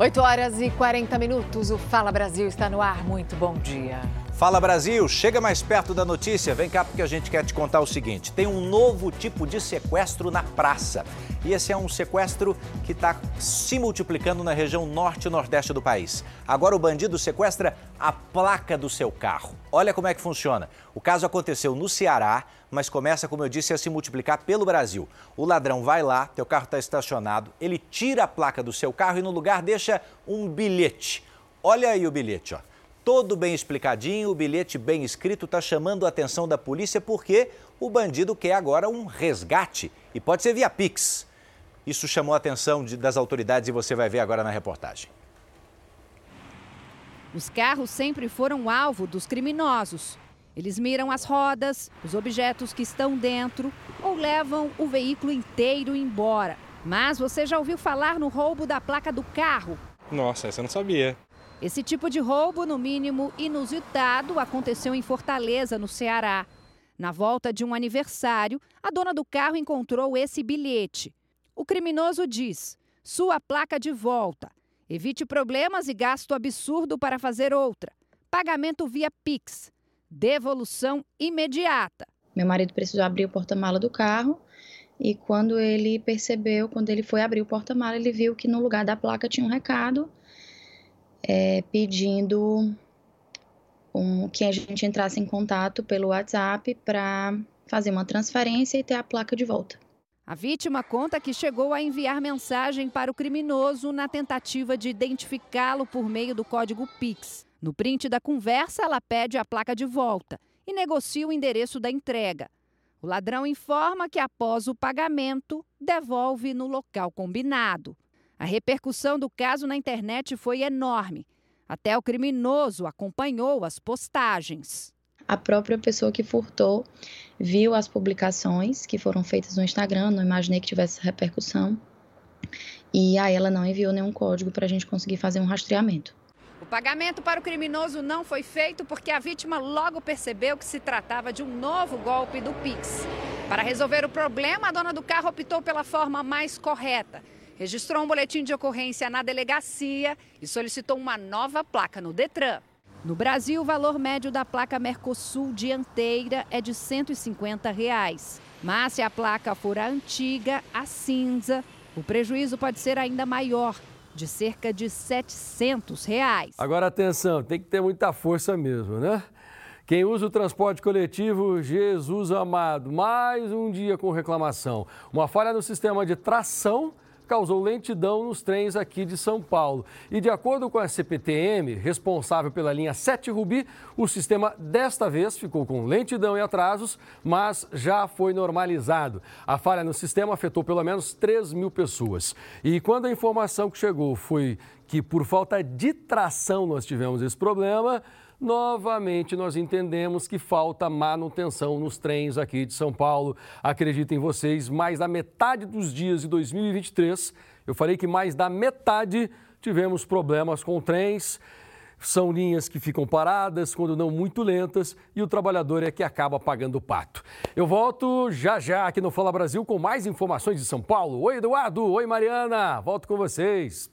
8 horas e 40 minutos. O Fala Brasil está no ar. Muito bom dia. Fala Brasil, chega mais perto da notícia. Vem cá porque a gente quer te contar o seguinte: tem um novo tipo de sequestro na praça. E esse é um sequestro que está se multiplicando na região norte e nordeste do país. Agora o bandido sequestra a placa do seu carro. Olha como é que funciona. O caso aconteceu no Ceará, mas começa, como eu disse, a se multiplicar pelo Brasil. O ladrão vai lá, teu carro está estacionado, ele tira a placa do seu carro e no lugar deixa um bilhete. Olha aí o bilhete, ó todo bem explicadinho, o bilhete bem escrito está chamando a atenção da polícia porque o bandido quer agora um resgate e pode ser via Pix. Isso chamou a atenção de, das autoridades e você vai ver agora na reportagem. Os carros sempre foram alvo dos criminosos. Eles miram as rodas, os objetos que estão dentro ou levam o veículo inteiro embora. Mas você já ouviu falar no roubo da placa do carro? Nossa, essa eu não sabia. Esse tipo de roubo, no mínimo inusitado, aconteceu em Fortaleza, no Ceará. Na volta de um aniversário, a dona do carro encontrou esse bilhete. O criminoso diz: sua placa de volta. Evite problemas e gasto absurdo para fazer outra. Pagamento via Pix. Devolução imediata. Meu marido precisou abrir o porta-mala do carro e quando ele percebeu, quando ele foi abrir o porta-mala, ele viu que no lugar da placa tinha um recado é, pedindo um, que a gente entrasse em contato pelo WhatsApp para fazer uma transferência e ter a placa de volta. A vítima conta que chegou a enviar mensagem para o criminoso na tentativa de identificá-lo por meio do código Pix. No print da conversa, ela pede a placa de volta e negocia o endereço da entrega. O ladrão informa que, após o pagamento, devolve no local combinado. A repercussão do caso na internet foi enorme. Até o criminoso acompanhou as postagens. A própria pessoa que furtou viu as publicações que foram feitas no Instagram, não imaginei que tivesse repercussão. E aí ela não enviou nenhum código para a gente conseguir fazer um rastreamento. O pagamento para o criminoso não foi feito porque a vítima logo percebeu que se tratava de um novo golpe do Pix. Para resolver o problema, a dona do carro optou pela forma mais correta registrou um boletim de ocorrência na delegacia e solicitou uma nova placa no Detran. No Brasil, o valor médio da placa Mercosul dianteira é de 150 reais. Mas se a placa for a antiga, a cinza, o prejuízo pode ser ainda maior, de cerca de 700 reais. Agora atenção, tem que ter muita força mesmo, né? Quem usa o transporte coletivo, Jesus amado, mais um dia com reclamação. Uma falha no sistema de tração causou lentidão nos trens aqui de São Paulo. E de acordo com a CPTM, responsável pela linha 7 Rubi, o sistema desta vez ficou com lentidão e atrasos, mas já foi normalizado. A falha no sistema afetou pelo menos 3 mil pessoas. E quando a informação que chegou foi que por falta de tração nós tivemos esse problema, novamente nós entendemos que falta manutenção nos trens aqui de São Paulo. Acreditem vocês, mais da metade dos dias de 2023, eu falei que mais da metade tivemos problemas com trens. São linhas que ficam paradas, quando não muito lentas, e o trabalhador é que acaba pagando o pato. Eu volto já já aqui no Fala Brasil com mais informações de São Paulo. Oi, Eduardo. Oi, Mariana. Volto com vocês.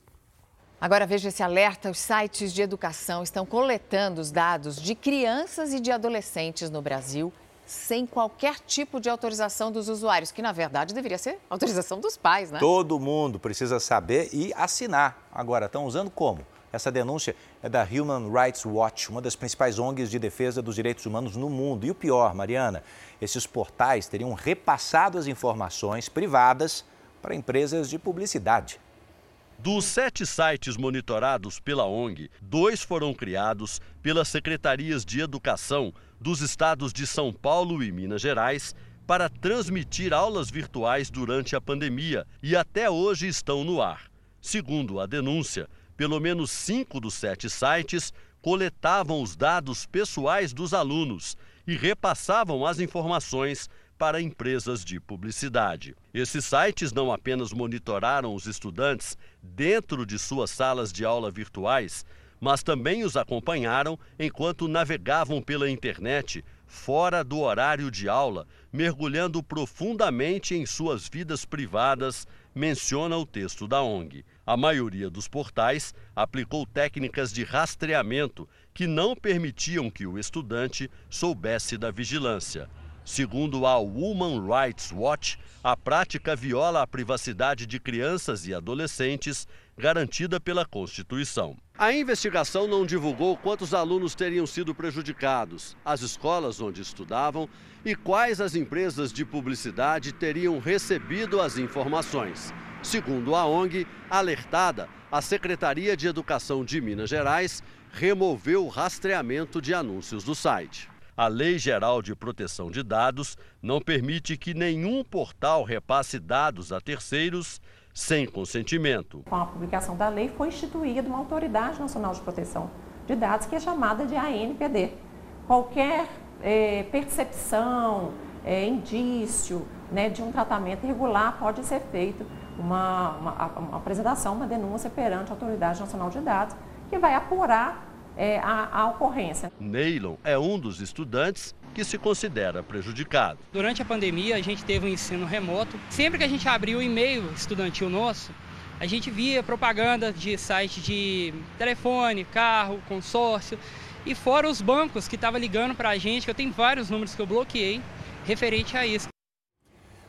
Agora veja esse alerta: os sites de educação estão coletando os dados de crianças e de adolescentes no Brasil sem qualquer tipo de autorização dos usuários, que na verdade deveria ser autorização dos pais, né? Todo mundo precisa saber e assinar. Agora, estão usando como? Essa denúncia é da Human Rights Watch, uma das principais ONGs de defesa dos direitos humanos no mundo. E o pior, Mariana, esses portais teriam repassado as informações privadas para empresas de publicidade. Dos sete sites monitorados pela ONG, dois foram criados pelas secretarias de educação dos estados de São Paulo e Minas Gerais para transmitir aulas virtuais durante a pandemia e até hoje estão no ar. Segundo a denúncia, pelo menos cinco dos sete sites coletavam os dados pessoais dos alunos e repassavam as informações para empresas de publicidade. Esses sites não apenas monitoraram os estudantes dentro de suas salas de aula virtuais, mas também os acompanharam enquanto navegavam pela internet fora do horário de aula, mergulhando profundamente em suas vidas privadas menciona o texto da ONG. A maioria dos portais aplicou técnicas de rastreamento que não permitiam que o estudante soubesse da vigilância. Segundo a Women Rights Watch, a prática viola a privacidade de crianças e adolescentes garantida pela Constituição. A investigação não divulgou quantos alunos teriam sido prejudicados, as escolas onde estudavam e quais as empresas de publicidade teriam recebido as informações. Segundo a ONG, alertada, a Secretaria de Educação de Minas Gerais removeu o rastreamento de anúncios do site. A Lei Geral de Proteção de Dados não permite que nenhum portal repasse dados a terceiros sem consentimento. Com a publicação da lei, foi instituída uma Autoridade Nacional de Proteção de Dados, que é chamada de ANPD. Qualquer é, percepção, é, indício né, de um tratamento irregular pode ser feito uma, uma, uma, apresentação, uma denúncia perante a Autoridade Nacional de Dados, que vai apurar é, a, a ocorrência. Neylon é um dos estudantes que se considera prejudicado. Durante a pandemia, a gente teve um ensino remoto. Sempre que a gente abriu o e-mail estudantil nosso, a gente via propaganda de site de telefone, carro, consórcio e fora os bancos que estavam ligando para a gente, que eu tenho vários números que eu bloqueei referente a isso.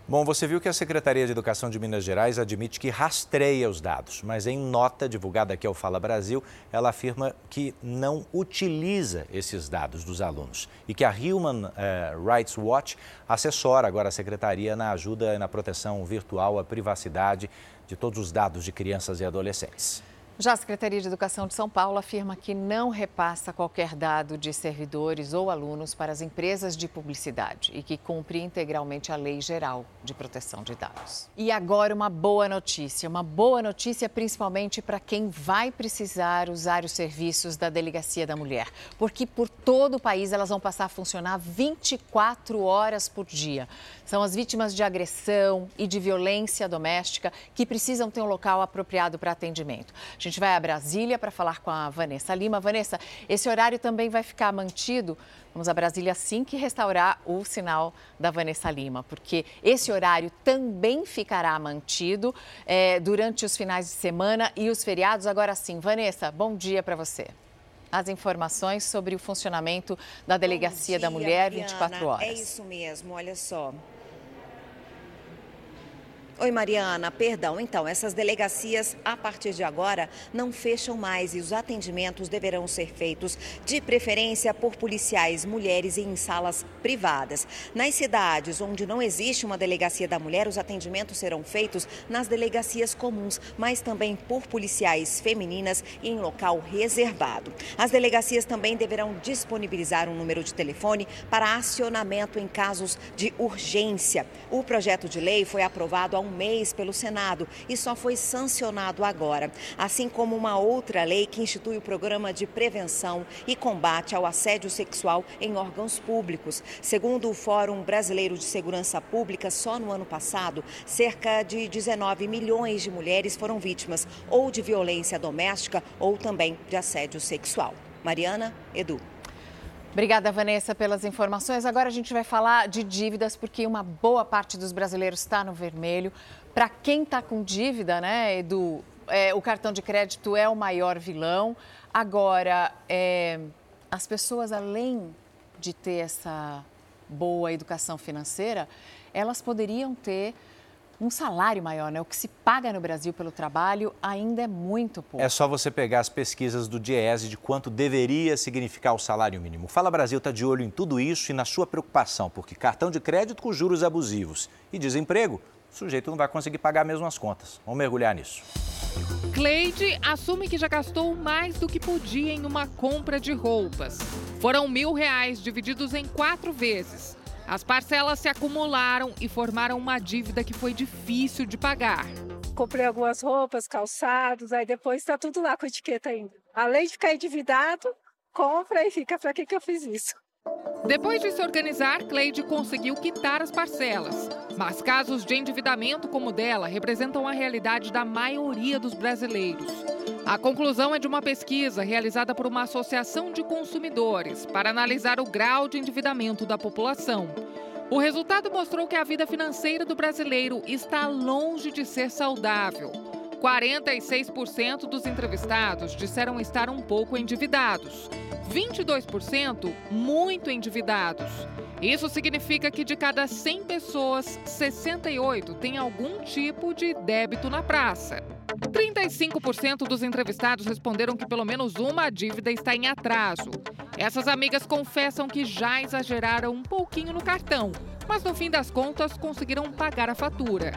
Bom, você viu que a Secretaria de Educação de Minas Gerais admite que rastreia os dados, mas em nota divulgada aqui ao Fala Brasil, ela afirma que não utiliza esses dados dos alunos e que a Human eh, Rights Watch assessora agora a Secretaria na ajuda e na proteção virtual à privacidade de todos os dados de crianças e adolescentes. Já a Secretaria de Educação de São Paulo afirma que não repassa qualquer dado de servidores ou alunos para as empresas de publicidade e que cumpre integralmente a Lei Geral de Proteção de Dados. E agora uma boa notícia, uma boa notícia principalmente para quem vai precisar usar os serviços da Delegacia da Mulher, porque por todo o país elas vão passar a funcionar 24 horas por dia. São as vítimas de agressão e de violência doméstica que precisam ter um local apropriado para atendimento. A gente vai a Brasília para falar com a Vanessa Lima. Vanessa, esse horário também vai ficar mantido. Vamos a Brasília assim que restaurar o sinal da Vanessa Lima, porque esse horário também ficará mantido é, durante os finais de semana e os feriados. Agora sim, Vanessa, bom dia para você as informações sobre o funcionamento da Delegacia dia, da Mulher 24 horas. É isso mesmo, olha só. Oi, Mariana. Perdão. Então, essas delegacias, a partir de agora, não fecham mais e os atendimentos deverão ser feitos, de preferência, por policiais mulheres e em salas privadas. Nas cidades onde não existe uma delegacia da mulher, os atendimentos serão feitos nas delegacias comuns, mas também por policiais femininas e em local reservado. As delegacias também deverão disponibilizar um número de telefone para acionamento em casos de urgência. O projeto de lei foi aprovado há um mês pelo Senado e só foi sancionado agora, assim como uma outra lei que institui o programa de prevenção e combate ao assédio sexual em órgãos públicos. Segundo o Fórum Brasileiro de Segurança Pública, só no ano passado, cerca de 19 milhões de mulheres foram vítimas ou de violência doméstica ou também de assédio sexual. Mariana, Edu. Obrigada, Vanessa, pelas informações. Agora a gente vai falar de dívidas, porque uma boa parte dos brasileiros está no vermelho. Para quem está com dívida, né, Edu, é, o cartão de crédito é o maior vilão. Agora, é, as pessoas, além de ter essa boa educação financeira, elas poderiam ter um salário maior, né? O que se paga no Brasil pelo trabalho ainda é muito pouco. É só você pegar as pesquisas do Diese de quanto deveria significar o salário mínimo. Fala Brasil está de olho em tudo isso e na sua preocupação, porque cartão de crédito com juros abusivos e desemprego, o sujeito não vai conseguir pagar mesmo as contas. Vamos mergulhar nisso. Cleide assume que já gastou mais do que podia em uma compra de roupas. Foram mil reais divididos em quatro vezes. As parcelas se acumularam e formaram uma dívida que foi difícil de pagar. Comprei algumas roupas, calçados, aí depois está tudo lá com etiqueta ainda. Além de ficar endividado, compra e fica para que, que eu fiz isso. Depois de se organizar, Cleide conseguiu quitar as parcelas. Mas casos de endividamento como o dela representam a realidade da maioria dos brasileiros. A conclusão é de uma pesquisa realizada por uma associação de consumidores para analisar o grau de endividamento da população. O resultado mostrou que a vida financeira do brasileiro está longe de ser saudável. 46% dos entrevistados disseram estar um pouco endividados, 22% muito endividados. Isso significa que de cada 100 pessoas, 68 têm algum tipo de débito na praça. 35% dos entrevistados responderam que pelo menos uma dívida está em atraso. Essas amigas confessam que já exageraram um pouquinho no cartão, mas no fim das contas conseguiram pagar a fatura.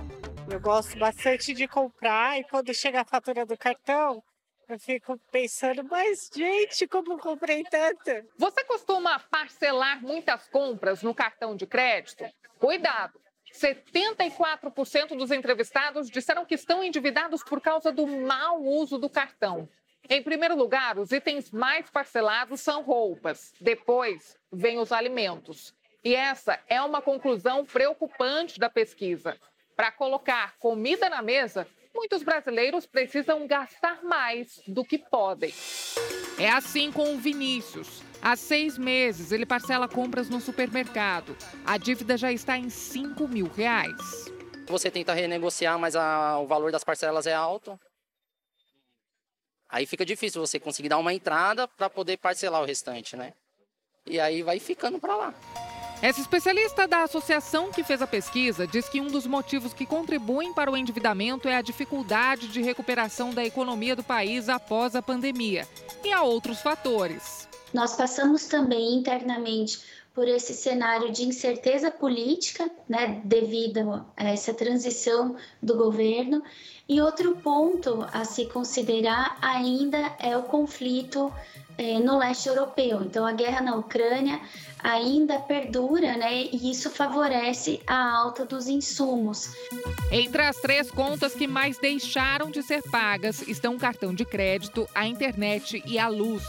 Eu gosto bastante de comprar e quando chega a fatura do cartão, eu fico pensando, mas gente, como comprei tanto? Você costuma parcelar muitas compras no cartão de crédito? Cuidado! 74% dos entrevistados disseram que estão endividados por causa do mau uso do cartão. Em primeiro lugar, os itens mais parcelados são roupas. Depois, vem os alimentos. E essa é uma conclusão preocupante da pesquisa. Para colocar comida na mesa, muitos brasileiros precisam gastar mais do que podem. É assim com o Vinícius. Há seis meses ele parcela compras no supermercado. A dívida já está em 5 mil reais. Você tenta renegociar, mas a, o valor das parcelas é alto. Aí fica difícil você conseguir dar uma entrada para poder parcelar o restante, né? E aí vai ficando para lá. Essa especialista da associação que fez a pesquisa diz que um dos motivos que contribuem para o endividamento é a dificuldade de recuperação da economia do país após a pandemia. E há outros fatores. Nós passamos também internamente por esse cenário de incerteza política, né, devido a essa transição do governo. E outro ponto a se considerar ainda é o conflito eh, no leste europeu. Então, a guerra na Ucrânia ainda perdura, né? E isso favorece a alta dos insumos. Entre as três contas que mais deixaram de ser pagas estão o cartão de crédito, a internet e a luz.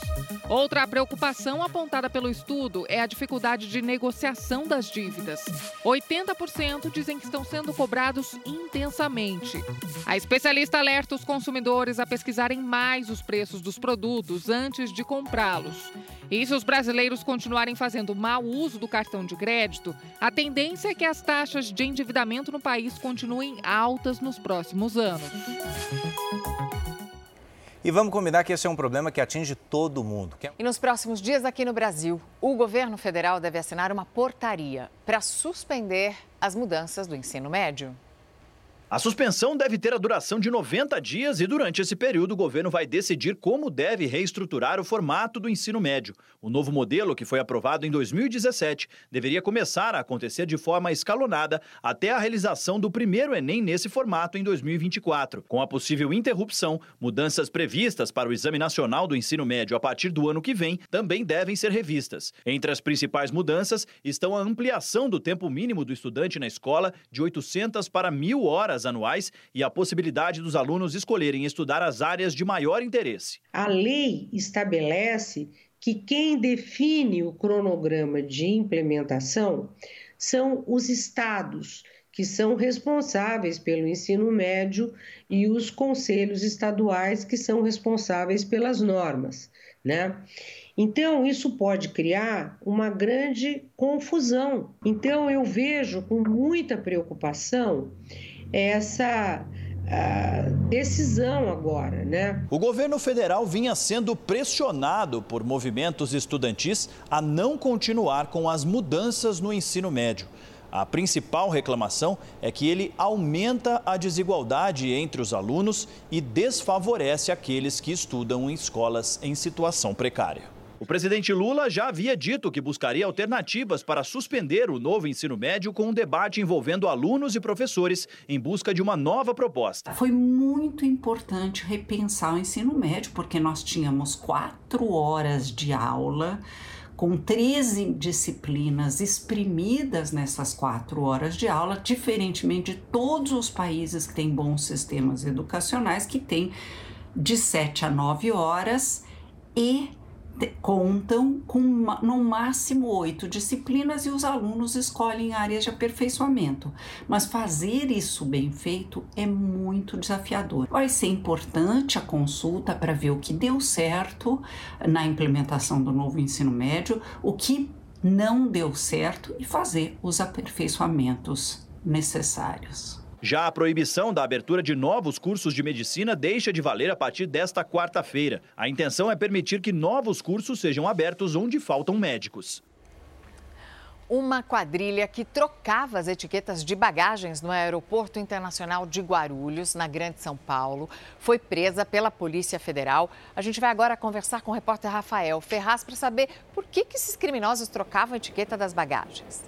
Outra preocupação apontada pelo estudo é a dificuldade de negociação das dívidas. 80% dizem que estão sendo cobrados intensamente. A especialista alerta os consumidores a pesquisarem mais os preços dos produtos antes de comprá-los. E se os brasileiros continuarem fazendo mau uso do cartão de crédito, a tendência é que as taxas de endividamento no país continuem altas nos próximos anos. E vamos combinar que esse é um problema que atinge todo mundo. E nos próximos dias aqui no Brasil, o governo federal deve assinar uma portaria para suspender as mudanças do ensino médio. A suspensão deve ter a duração de 90 dias e, durante esse período, o governo vai decidir como deve reestruturar o formato do ensino médio. O novo modelo, que foi aprovado em 2017, deveria começar a acontecer de forma escalonada até a realização do primeiro Enem nesse formato em 2024. Com a possível interrupção, mudanças previstas para o Exame Nacional do Ensino Médio a partir do ano que vem também devem ser revistas. Entre as principais mudanças estão a ampliação do tempo mínimo do estudante na escola de 800 para 1.000 horas horas anuais e a possibilidade dos alunos escolherem estudar as áreas de maior interesse. A lei estabelece que quem define o cronograma de implementação são os estados, que são responsáveis pelo ensino médio, e os conselhos estaduais, que são responsáveis pelas normas, né? Então, isso pode criar uma grande confusão. Então, eu vejo com muita preocupação essa decisão agora, né? O governo federal vinha sendo pressionado por movimentos estudantis a não continuar com as mudanças no ensino médio. A principal reclamação é que ele aumenta a desigualdade entre os alunos e desfavorece aqueles que estudam em escolas em situação precária. O presidente Lula já havia dito que buscaria alternativas para suspender o novo ensino médio com um debate envolvendo alunos e professores em busca de uma nova proposta. Foi muito importante repensar o ensino médio, porque nós tínhamos quatro horas de aula com 13 disciplinas exprimidas nessas quatro horas de aula, diferentemente de todos os países que têm bons sistemas educacionais, que têm de 7 a 9 horas e contam com no máximo oito disciplinas e os alunos escolhem áreas de aperfeiçoamento. Mas fazer isso bem feito é muito desafiador. Vai ser importante a consulta para ver o que deu certo na implementação do novo ensino médio, o que não deu certo e fazer os aperfeiçoamentos necessários. Já a proibição da abertura de novos cursos de medicina deixa de valer a partir desta quarta-feira. A intenção é permitir que novos cursos sejam abertos onde faltam médicos. Uma quadrilha que trocava as etiquetas de bagagens no Aeroporto Internacional de Guarulhos, na Grande São Paulo, foi presa pela Polícia Federal. A gente vai agora conversar com o repórter Rafael Ferraz para saber por que, que esses criminosos trocavam a etiqueta das bagagens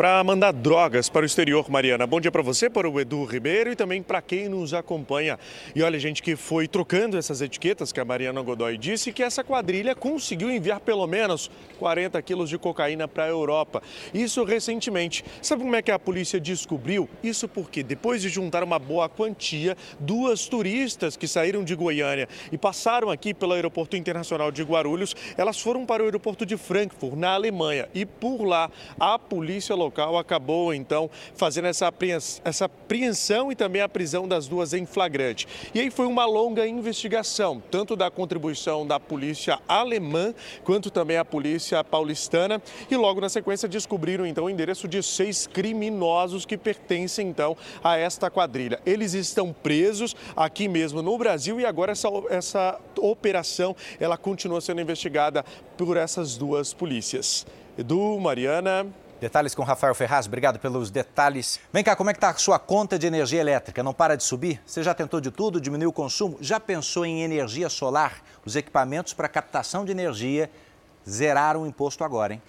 para mandar drogas para o exterior, Mariana. Bom dia para você, para o Edu Ribeiro e também para quem nos acompanha. E olha, gente, que foi trocando essas etiquetas que a Mariana Godoy disse que essa quadrilha conseguiu enviar pelo menos 40 quilos de cocaína para a Europa. Isso recentemente. Sabe como é que a polícia descobriu? Isso porque depois de juntar uma boa quantia, duas turistas que saíram de Goiânia e passaram aqui pelo Aeroporto Internacional de Guarulhos, elas foram para o aeroporto de Frankfurt, na Alemanha. E por lá, a polícia local local acabou então fazendo essa apreensão, essa apreensão e também a prisão das duas em flagrante. E aí foi uma longa investigação, tanto da contribuição da polícia alemã quanto também a polícia paulistana. E logo na sequência descobriram então o endereço de seis criminosos que pertencem então a esta quadrilha. Eles estão presos aqui mesmo no Brasil e agora essa, essa operação ela continua sendo investigada por essas duas polícias. Edu, Mariana. Detalhes com Rafael Ferraz, obrigado pelos detalhes. Vem cá, como é que está a sua conta de energia elétrica? Não para de subir? Você já tentou de tudo, diminuiu o consumo? Já pensou em energia solar? Os equipamentos para captação de energia zeraram o imposto agora, hein?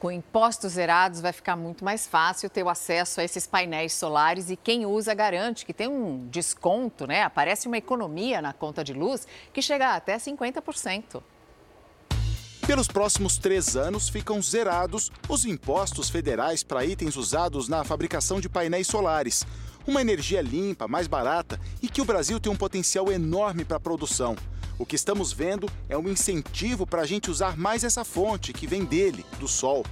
Com impostos zerados, vai ficar muito mais fácil ter o acesso a esses painéis solares e quem usa garante que tem um desconto, né? Aparece uma economia na conta de luz que chega até 50%. Pelos próximos três anos, ficam zerados os impostos federais para itens usados na fabricação de painéis solares. Uma energia limpa, mais barata e que o Brasil tem um potencial enorme para a produção. O que estamos vendo é um incentivo para a gente usar mais essa fonte que vem dele, do sol.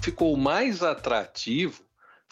Ficou mais atrativo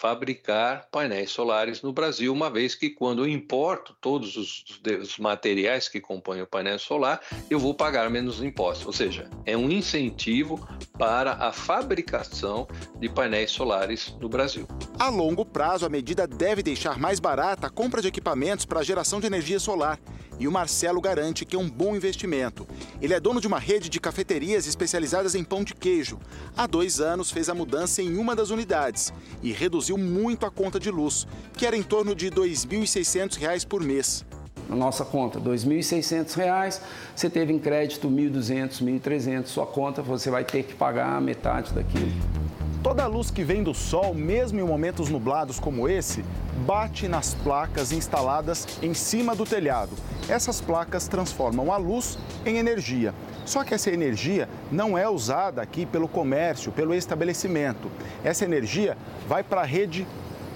fabricar painéis solares no Brasil, uma vez que quando eu importo todos os, os, materiais que compõem o painel solar, eu vou pagar menos impostos. Ou seja, é um incentivo para a fabricação de painéis solares no Brasil. A longo prazo, a medida deve deixar mais barata a compra de equipamentos para a geração de energia solar e o Marcelo garante que é um bom investimento. Ele é dono de uma rede de cafeterias especializadas em pão de queijo. Há dois anos fez a mudança em uma das unidades e reduziu muito a conta de luz, que era em torno de R$ 2.600 por mês. Na nossa conta, R$ 2.600, você teve em crédito R$ 1.200, R$ 1.300, sua conta você vai ter que pagar metade daquilo. Toda a luz que vem do sol, mesmo em momentos nublados como esse, bate nas placas instaladas em cima do telhado. Essas placas transformam a luz em energia. Só que essa energia não é usada aqui pelo comércio, pelo estabelecimento. Essa energia vai para a rede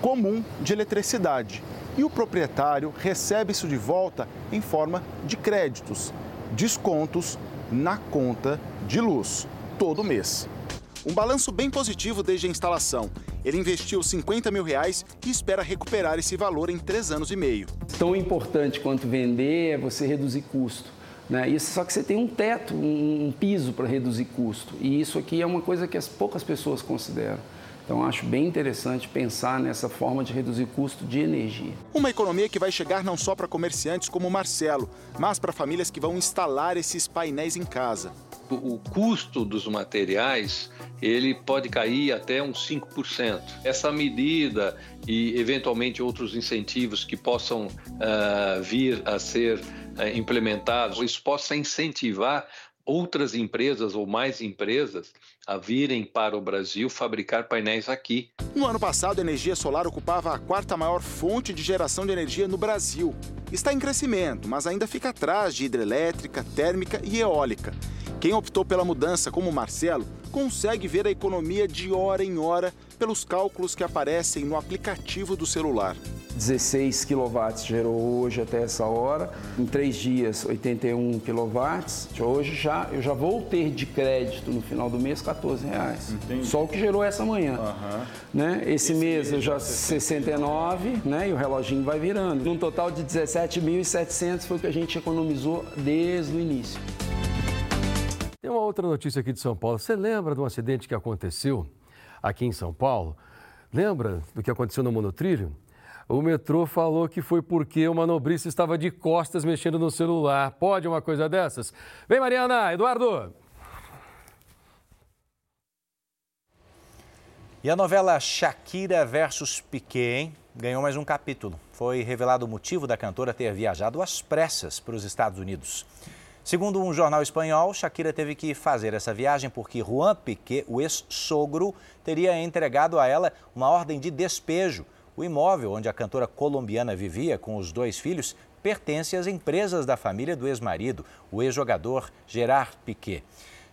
comum de eletricidade. E o proprietário recebe isso de volta em forma de créditos, descontos na conta de luz, todo mês. Um balanço bem positivo desde a instalação. Ele investiu 50 mil reais e espera recuperar esse valor em três anos e meio. Tão importante quanto vender é você reduzir custo. Né? Isso, só que você tem um teto, um, um piso para reduzir custo. E isso aqui é uma coisa que as poucas pessoas consideram. Então, acho bem interessante pensar nessa forma de reduzir custo de energia. Uma economia que vai chegar não só para comerciantes como o Marcelo, mas para famílias que vão instalar esses painéis em casa. O custo dos materiais ele pode cair até uns 5%. Essa medida e, eventualmente, outros incentivos que possam uh, vir a ser uh, implementados, isso possa incentivar outras empresas ou mais empresas a virem para o Brasil fabricar painéis aqui. No ano passado, a energia solar ocupava a quarta maior fonte de geração de energia no Brasil. Está em crescimento, mas ainda fica atrás de hidrelétrica, térmica e eólica. Quem optou pela mudança, como Marcelo, consegue ver a economia de hora em hora pelos cálculos que aparecem no aplicativo do celular. 16 kW gerou hoje até essa hora, em três dias 81 kW. Hoje já eu já vou ter de crédito no final do mês 14 reais. Entendi. Só o que gerou essa manhã. Uhum. Né? Esse, Esse mês eu já 69, né? E o reloginho vai virando. Num total de 17.700 foi o que a gente economizou desde o início. Outra notícia aqui de São Paulo. Você lembra de um acidente que aconteceu aqui em São Paulo? Lembra do que aconteceu no monotrilho? O metrô falou que foi porque o manobrista estava de costas mexendo no celular. Pode uma coisa dessas? Vem, Mariana, Eduardo. E a novela Shakira versus Piquet, hein? Ganhou mais um capítulo. Foi revelado o motivo da cantora ter viajado às pressas para os Estados Unidos. Segundo um jornal espanhol, Shakira teve que fazer essa viagem porque Juan Piquet, o ex-sogro, teria entregado a ela uma ordem de despejo. O imóvel onde a cantora colombiana vivia com os dois filhos pertence às empresas da família do ex-marido, o ex-jogador Gerard Piquet.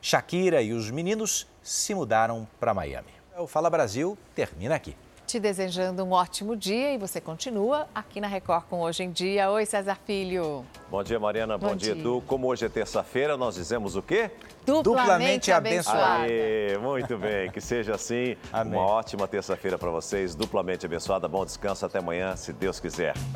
Shakira e os meninos se mudaram para Miami. O Fala Brasil termina aqui. Te desejando um ótimo dia e você continua aqui na Record com Hoje em Dia. Oi, César Filho. Bom dia, Mariana. Bom, Bom dia, dia, Edu. Como hoje é terça-feira, nós dizemos o quê? Duplamente, Duplamente abençoada. Aê, muito bem, que seja assim. Amém. Uma ótima terça-feira para vocês, duplamente abençoada. Bom descanso, até amanhã, se Deus quiser.